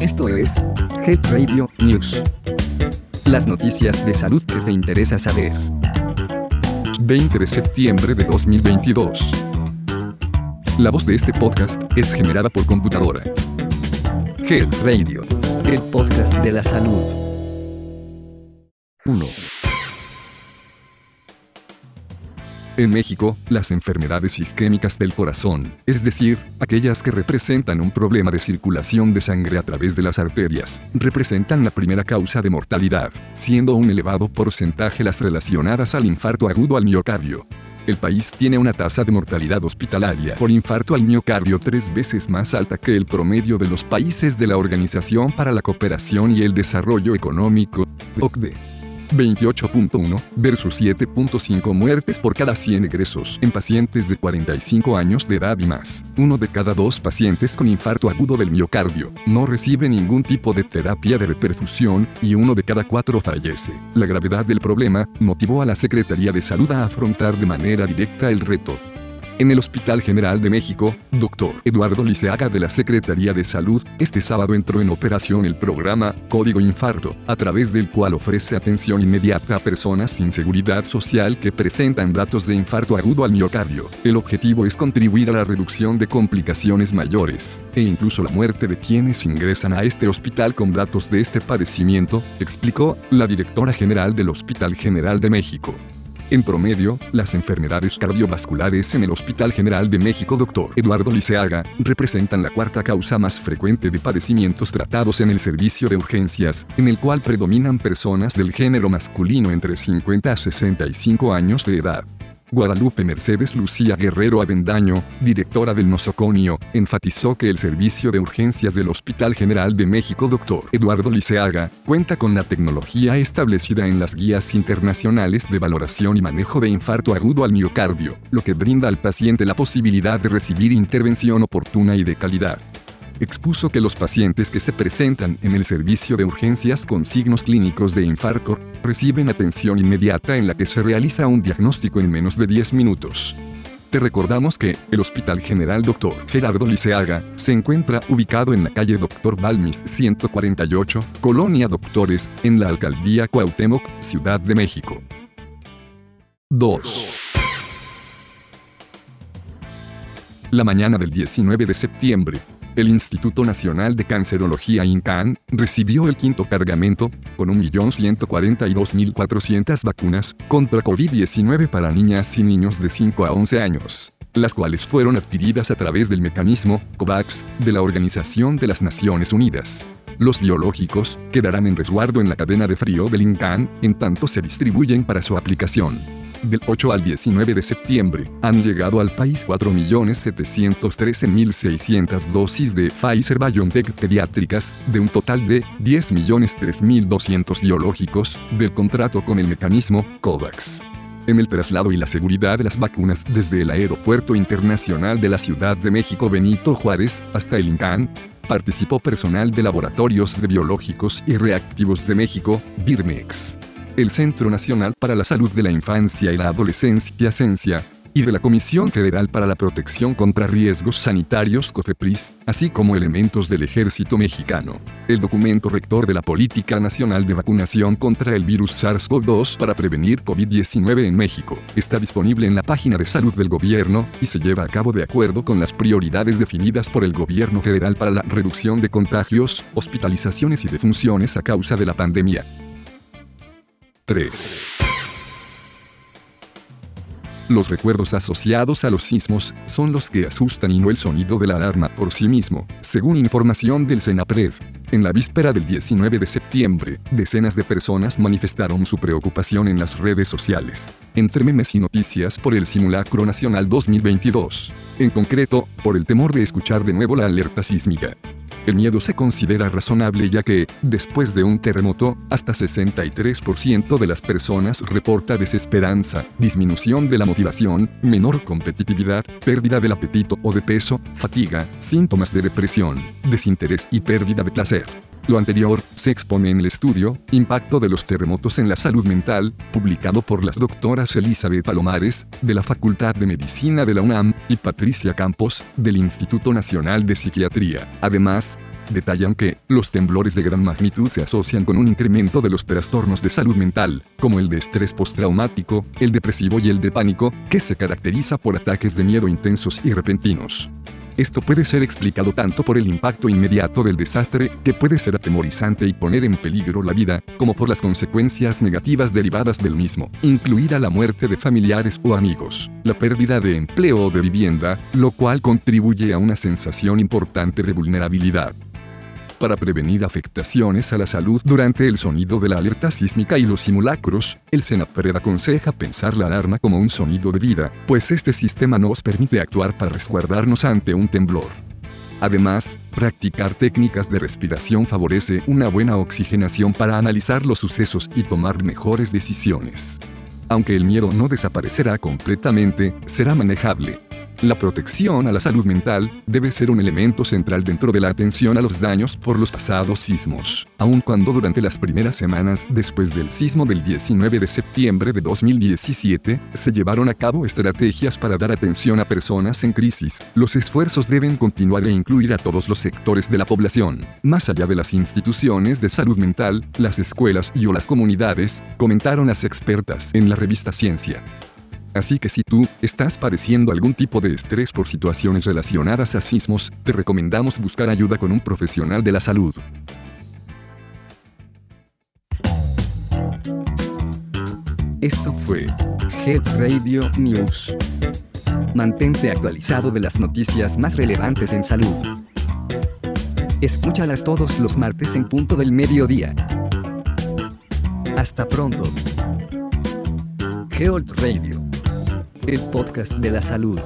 Esto es Health Radio News. Las noticias de salud que te interesa saber. 20 de septiembre de 2022. La voz de este podcast es generada por computadora. Health Radio, el podcast de la salud. 1. En México, las enfermedades isquémicas del corazón, es decir, aquellas que representan un problema de circulación de sangre a través de las arterias, representan la primera causa de mortalidad, siendo un elevado porcentaje las relacionadas al infarto agudo al miocardio. El país tiene una tasa de mortalidad hospitalaria por infarto al miocardio tres veces más alta que el promedio de los países de la Organización para la Cooperación y el Desarrollo Económico, OCDE. 28.1 versus 7.5 muertes por cada 100 egresos en pacientes de 45 años de edad y más. Uno de cada dos pacientes con infarto agudo del miocardio no recibe ningún tipo de terapia de reperfusión y uno de cada cuatro fallece. La gravedad del problema motivó a la Secretaría de Salud a afrontar de manera directa el reto en el Hospital General de México, Dr. Eduardo Liceaga de la Secretaría de Salud, este sábado entró en operación el programa Código Infarto, a través del cual ofrece atención inmediata a personas sin seguridad social que presentan datos de infarto agudo al miocardio. El objetivo es contribuir a la reducción de complicaciones mayores, e incluso la muerte de quienes ingresan a este hospital con datos de este padecimiento, explicó la directora general del Hospital General de México. En promedio, las enfermedades cardiovasculares en el Hospital General de México Dr. Eduardo Liceaga representan la cuarta causa más frecuente de padecimientos tratados en el servicio de urgencias, en el cual predominan personas del género masculino entre 50 a 65 años de edad. Guadalupe Mercedes Lucía Guerrero Avendaño, directora del nosocomio, enfatizó que el servicio de urgencias del Hospital General de México Dr. Eduardo Liceaga cuenta con la tecnología establecida en las guías internacionales de valoración y manejo de infarto agudo al miocardio, lo que brinda al paciente la posibilidad de recibir intervención oportuna y de calidad expuso que los pacientes que se presentan en el servicio de urgencias con signos clínicos de infarto reciben atención inmediata en la que se realiza un diagnóstico en menos de 10 minutos. Te recordamos que el Hospital General Dr. Gerardo Liceaga se encuentra ubicado en la calle Dr. Balmis 148, Colonia Doctores, en la alcaldía Cuauhtémoc, Ciudad de México. 2. La mañana del 19 de septiembre, el Instituto Nacional de Cancerología INCAN recibió el quinto cargamento, con 1.142.400 vacunas contra COVID-19 para niñas y niños de 5 a 11 años, las cuales fueron adquiridas a través del mecanismo COVAX de la Organización de las Naciones Unidas. Los biológicos quedarán en resguardo en la cadena de frío del INCAN en tanto se distribuyen para su aplicación. Del 8 al 19 de septiembre, han llegado al país 4.713.600 dosis de Pfizer BioNTech pediátricas, de un total de 10.003.200 biológicos, del contrato con el mecanismo COVAX. En el traslado y la seguridad de las vacunas desde el Aeropuerto Internacional de la Ciudad de México Benito Juárez hasta el INCAN, participó personal de Laboratorios de Biológicos y Reactivos de México, BIRMEX el Centro Nacional para la Salud de la Infancia y la Adolescencia Cencia, y de la Comisión Federal para la Protección contra Riesgos Sanitarios COFEPRIS, así como elementos del Ejército Mexicano. El documento rector de la Política Nacional de Vacunación contra el virus SARS-CoV-2 para prevenir COVID-19 en México está disponible en la página de salud del gobierno y se lleva a cabo de acuerdo con las prioridades definidas por el gobierno federal para la reducción de contagios, hospitalizaciones y defunciones a causa de la pandemia. 3. Los recuerdos asociados a los sismos son los que asustan y no el sonido de la alarma por sí mismo, según información del Senapred. En la víspera del 19 de septiembre, decenas de personas manifestaron su preocupación en las redes sociales, entre memes y noticias por el Simulacro Nacional 2022, en concreto, por el temor de escuchar de nuevo la alerta sísmica. El miedo se considera razonable ya que, después de un terremoto, hasta 63% de las personas reporta desesperanza, disminución de la motivación, menor competitividad, pérdida del apetito o de peso, fatiga, síntomas de depresión, desinterés y pérdida de placer. Lo anterior se expone en el estudio Impacto de los terremotos en la salud mental, publicado por las doctoras Elizabeth Palomares, de la Facultad de Medicina de la UNAM, y Patricia Campos, del Instituto Nacional de Psiquiatría. Además, detallan que los temblores de gran magnitud se asocian con un incremento de los trastornos de salud mental, como el de estrés postraumático, el depresivo y el de pánico, que se caracteriza por ataques de miedo intensos y repentinos. Esto puede ser explicado tanto por el impacto inmediato del desastre, que puede ser atemorizante y poner en peligro la vida, como por las consecuencias negativas derivadas del mismo, incluida la muerte de familiares o amigos, la pérdida de empleo o de vivienda, lo cual contribuye a una sensación importante de vulnerabilidad para prevenir afectaciones a la salud durante el sonido de la alerta sísmica y los simulacros, el SENAPRED aconseja pensar la alarma como un sonido de vida, pues este sistema nos permite actuar para resguardarnos ante un temblor. Además, practicar técnicas de respiración favorece una buena oxigenación para analizar los sucesos y tomar mejores decisiones. Aunque el miedo no desaparecerá completamente, será manejable, la protección a la salud mental debe ser un elemento central dentro de la atención a los daños por los pasados sismos, aun cuando durante las primeras semanas después del sismo del 19 de septiembre de 2017 se llevaron a cabo estrategias para dar atención a personas en crisis. Los esfuerzos deben continuar e incluir a todos los sectores de la población, más allá de las instituciones de salud mental, las escuelas y o las comunidades, comentaron las expertas en la revista Ciencia. Así que si tú estás padeciendo algún tipo de estrés por situaciones relacionadas a sismos, te recomendamos buscar ayuda con un profesional de la salud. Esto fue Head Radio News. Mantente actualizado de las noticias más relevantes en salud. Escúchalas todos los martes en punto del mediodía. Hasta pronto. Health Radio el podcast de la salud.